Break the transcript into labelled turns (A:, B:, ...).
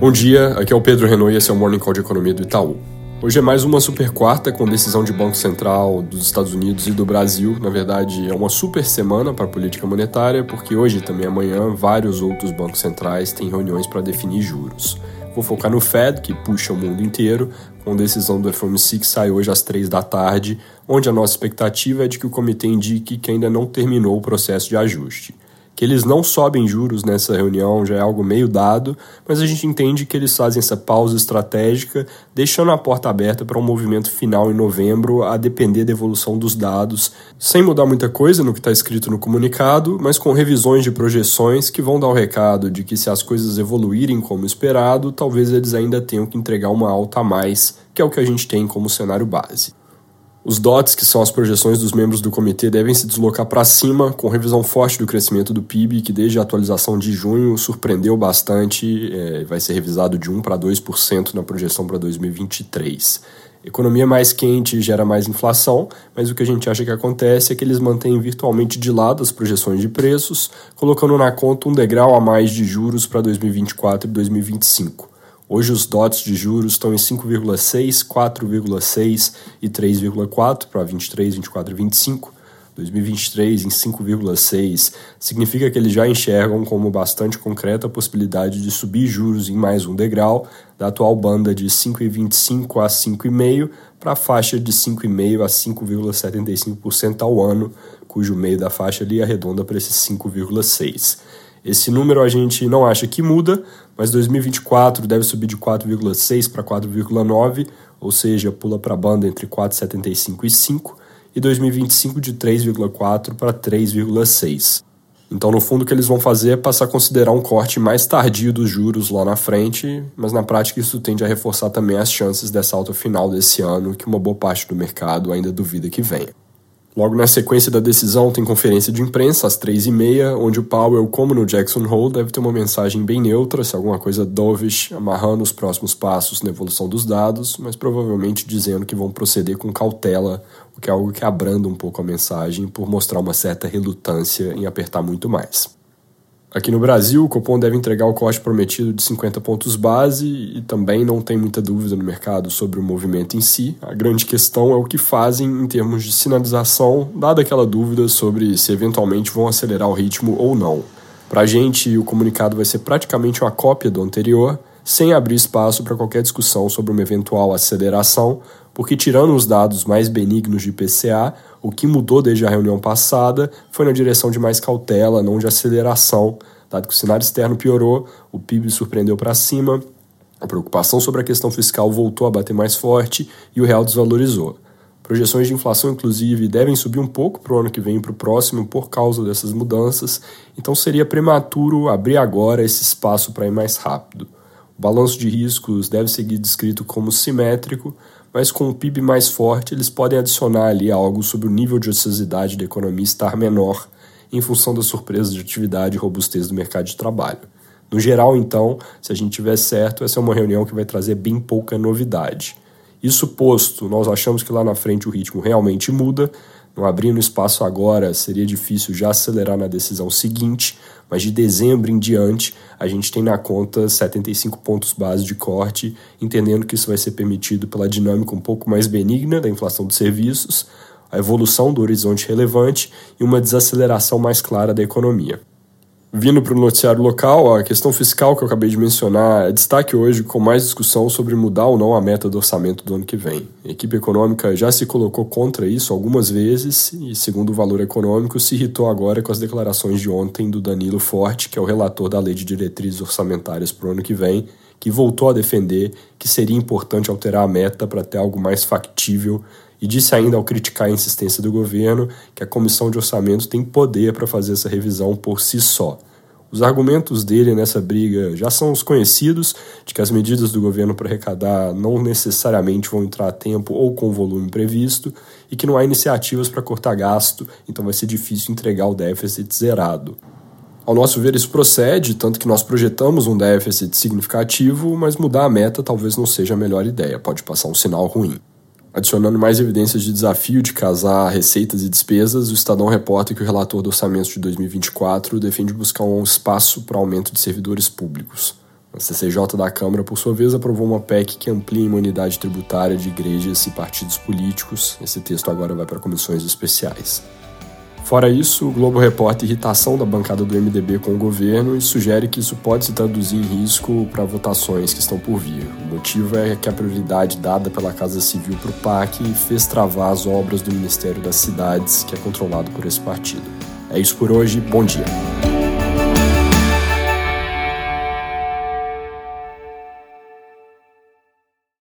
A: Bom dia, aqui é o Pedro Renault e esse é o Morning Call de Economia do Itaú. Hoje é mais uma super quarta com decisão de Banco Central dos Estados Unidos e do Brasil. Na verdade, é uma super semana para a política monetária, porque hoje e também amanhã vários outros bancos centrais têm reuniões para definir juros. Vou focar no Fed, que puxa o mundo inteiro, com decisão do FOMC que sai hoje às três da tarde, onde a nossa expectativa é de que o comitê indique que ainda não terminou o processo de ajuste. Que eles não sobem juros nessa reunião já é algo meio dado, mas a gente entende que eles fazem essa pausa estratégica, deixando a porta aberta para um movimento final em novembro, a depender da evolução dos dados, sem mudar muita coisa no que está escrito no comunicado, mas com revisões de projeções que vão dar o recado de que se as coisas evoluírem como esperado, talvez eles ainda tenham que entregar uma alta a mais, que é o que a gente tem como cenário base. Os DOTs, que são as projeções dos membros do comitê, devem se deslocar para cima, com revisão forte do crescimento do PIB, que desde a atualização de junho surpreendeu bastante, é, vai ser revisado de 1 para 2% na projeção para 2023. Economia mais quente gera mais inflação, mas o que a gente acha que acontece é que eles mantêm virtualmente de lado as projeções de preços, colocando na conta um degrau a mais de juros para 2024 e 2025. Hoje os dots de juros estão em 5,6, 4,6 e 3,4 para 23, 24 e 25. 2023 em 5,6 significa que eles já enxergam como bastante concreta a possibilidade de subir juros em mais um degrau da atual banda de 5,25 a 5,5 para a faixa de 5,5 a 5,75% ao ano, cujo meio da faixa ali arredonda para esse 5,6. Esse número a gente não acha que muda, mas 2024 deve subir de 4,6 para 4,9, ou seja, pula para a banda entre 4,75 e 5, e 2025 de 3,4 para 3,6. Então, no fundo, o que eles vão fazer é passar a considerar um corte mais tardio dos juros lá na frente, mas na prática isso tende a reforçar também as chances dessa alta final desse ano, que uma boa parte do mercado ainda duvida que venha. Logo na sequência da decisão tem conferência de imprensa às três e meia, onde o Powell, como no Jackson Hole, deve ter uma mensagem bem neutra, se alguma coisa dovish, amarrando os próximos passos na evolução dos dados, mas provavelmente dizendo que vão proceder com cautela, o que é algo que abranda um pouco a mensagem por mostrar uma certa relutância em apertar muito mais. Aqui no Brasil, o Copom deve entregar o corte prometido de 50 pontos base e também não tem muita dúvida no mercado sobre o movimento em si. A grande questão é o que fazem em termos de sinalização, dada aquela dúvida sobre se eventualmente vão acelerar o ritmo ou não. Para a gente, o comunicado vai ser praticamente uma cópia do anterior, sem abrir espaço para qualquer discussão sobre uma eventual aceleração, porque tirando os dados mais benignos de IPCA, o que mudou desde a reunião passada foi na direção de mais cautela, não de aceleração, dado que o cenário externo piorou, o PIB surpreendeu para cima, a preocupação sobre a questão fiscal voltou a bater mais forte e o real desvalorizou. Projeções de inflação, inclusive, devem subir um pouco para o ano que vem e para o próximo por causa dessas mudanças, então seria prematuro abrir agora esse espaço para ir mais rápido. O balanço de riscos deve seguir descrito como simétrico, mas com o PIB mais forte eles podem adicionar ali algo sobre o nível de ociosidade da economia estar menor em função das surpresas de atividade e robustez do mercado de trabalho. No geral, então, se a gente tiver certo, essa é uma reunião que vai trazer bem pouca novidade. Isso posto, nós achamos que lá na frente o ritmo realmente muda, não abrindo espaço agora, seria difícil já acelerar na decisão seguinte, mas de dezembro em diante a gente tem na conta 75 pontos base de corte, entendendo que isso vai ser permitido pela dinâmica um pouco mais benigna da inflação de serviços, a evolução do horizonte relevante e uma desaceleração mais clara da economia. Vindo para o noticiário local, a questão fiscal que eu acabei de mencionar é destaque hoje com mais discussão sobre mudar ou não a meta do orçamento do ano que vem. A equipe econômica já se colocou contra isso algumas vezes e, segundo o valor econômico, se irritou agora com as declarações de ontem do Danilo Forte, que é o relator da Lei de Diretrizes Orçamentárias para o ano que vem, que voltou a defender que seria importante alterar a meta para ter algo mais factível e disse ainda ao criticar a insistência do governo que a comissão de orçamento tem poder para fazer essa revisão por si só. Os argumentos dele nessa briga já são os conhecidos, de que as medidas do governo para arrecadar não necessariamente vão entrar a tempo ou com o volume previsto, e que não há iniciativas para cortar gasto, então vai ser difícil entregar o déficit zerado. Ao nosso ver, isso procede, tanto que nós projetamos um déficit significativo, mas mudar a meta talvez não seja a melhor ideia, pode passar um sinal ruim. Adicionando mais evidências de desafio de casar receitas e despesas, o Estadão reporta que o relator do orçamento de 2024 defende buscar um espaço para aumento de servidores públicos. A CCJ da Câmara, por sua vez, aprovou uma PEC que amplia a imunidade tributária de igrejas e partidos políticos. Esse texto agora vai para comissões especiais. Fora isso, o Globo reporta irritação da bancada do MDB com o governo e sugere que isso pode se traduzir em risco para votações que estão por vir. O motivo é que a prioridade dada pela Casa Civil para o PAC fez travar as obras do Ministério das Cidades, que é controlado por esse partido. É isso por hoje, bom dia.